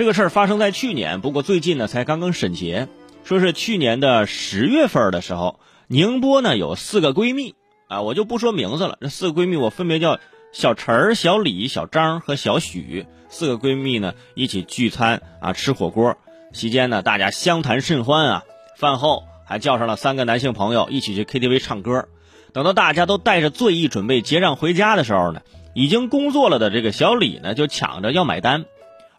这个事儿发生在去年，不过最近呢才刚刚审结，说是去年的十月份的时候，宁波呢有四个闺蜜啊，我就不说名字了，这四个闺蜜我分别叫小陈儿、小李、小张和小许，四个闺蜜呢一起聚餐啊吃火锅，期间呢大家相谈甚欢啊，饭后还叫上了三个男性朋友一起去 KTV 唱歌。等到大家都带着醉意准备结账回家的时候呢，已经工作了的这个小李呢就抢着要买单，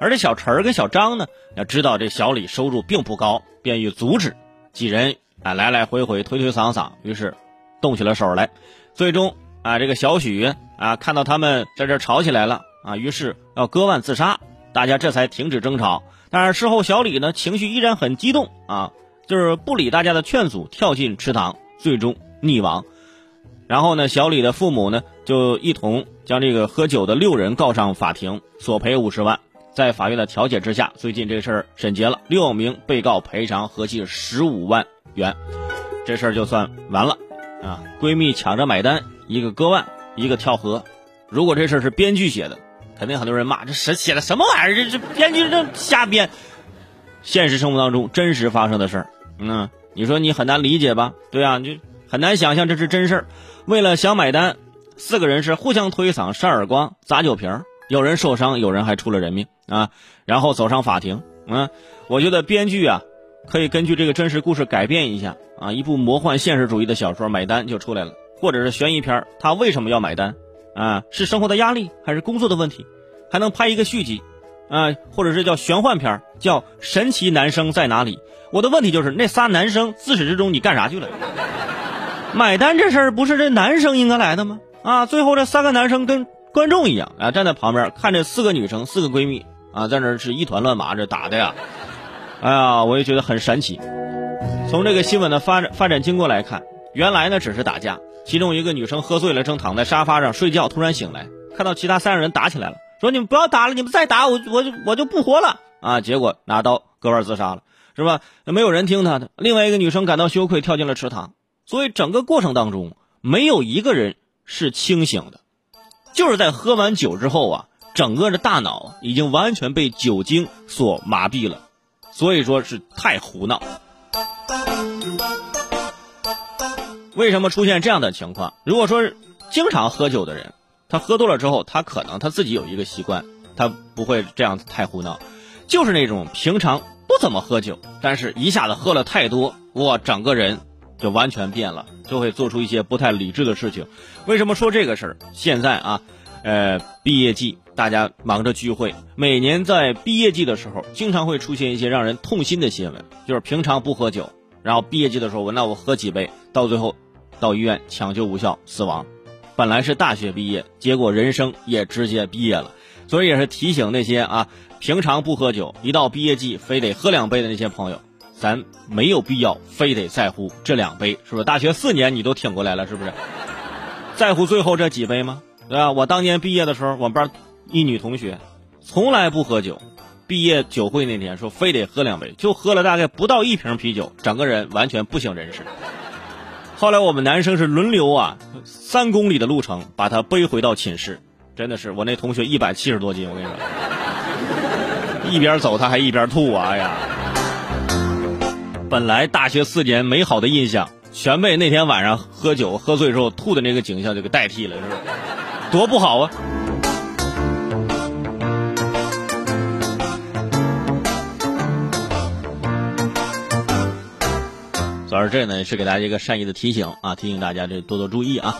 而这小陈儿跟小张呢，要知道这小李收入并不高，便于阻止，几人啊来来回回推推搡搡，于是动起了手来，最终啊这个小许啊看到他们在这吵起来了啊，于是要割腕自杀，大家这才停止争吵。但是事后小李呢情绪依然很激动啊，就是不理大家的劝阻，跳进池塘，最终溺亡。然后呢，小李的父母呢就一同将这个喝酒的六人告上法庭，索赔五十万。在法院的调解之下，最近这事儿审结了，六名被告赔偿合计十五万元，这事儿就算完了。啊，闺蜜抢着买单，一个割腕，一个跳河。如果这事儿是编剧写的，肯定很多人骂这谁写的什么玩意儿？这这编剧这瞎编。现实生活当中真实发生的事儿，嗯，你说你很难理解吧？对啊，就很难想象这是真事儿。为了想买单，四个人是互相推搡、扇耳光、砸酒瓶儿有人受伤，有人还出了人命啊！然后走上法庭，嗯，我觉得编剧啊，可以根据这个真实故事改变一下啊，一部魔幻现实主义的小说《买单》就出来了，或者是悬疑片他为什么要买单？啊，是生活的压力还是工作的问题？还能拍一个续集，啊，或者是叫玄幻片叫《神奇男生在哪里》？我的问题就是，那仨男生自始至终你干啥去了？买单这事儿不是这男生应该来的吗？啊，最后这三个男生跟观众一样啊，站在旁边看这四个女生、四个闺蜜啊，在那是一团乱麻，这打的呀，哎呀，我也觉得很神奇。从这个新闻的发展发展经过来看，原来呢只是打架，其中一个女生喝醉了，正躺在沙发上睡觉，突然醒来，看到其他三个人打起来了，说你们不要打了，你们再打我我就我就不活了啊！结果拿刀割腕自杀了，是吧？没有人听他的。另外一个女生感到羞愧，跳进了池塘。所以整个过程当中，没有一个人是清醒的，就是在喝完酒之后啊，整个的大脑已经完全被酒精所麻痹了，所以说是太胡闹。为什么出现这样的情况？如果说经常喝酒的人，他喝多了之后，他可能他自己有一个习惯，他不会这样太胡闹，就是那种平常不怎么喝酒，但是一下子喝了太多，哇，整个人。就完全变了，就会做出一些不太理智的事情。为什么说这个事儿？现在啊，呃，毕业季大家忙着聚会，每年在毕业季的时候，经常会出现一些让人痛心的新闻，就是平常不喝酒，然后毕业季的时候，我那我喝几杯，到最后到医院抢救无效死亡。本来是大学毕业，结果人生也直接毕业了。所以也是提醒那些啊，平常不喝酒，一到毕业季非得喝两杯的那些朋友。咱没有必要非得在乎这两杯，是不是？大学四年你都挺过来了，是不是？在乎最后这几杯吗？对吧？我当年毕业的时候，我们班一女同学从来不喝酒，毕业酒会那天说非得喝两杯，就喝了大概不到一瓶啤酒，整个人完全不省人事。后来我们男生是轮流啊，三公里的路程把她背回到寝室，真的是我那同学一百七十多斤，我跟你说，一边走他还一边吐啊，哎呀。本来大学四年美好的印象，全被那天晚上喝酒喝醉之后吐的那个景象就给代替了，是吧？多不好啊！主要是这呢是给大家一个善意的提醒啊，提醒大家这多多注意啊。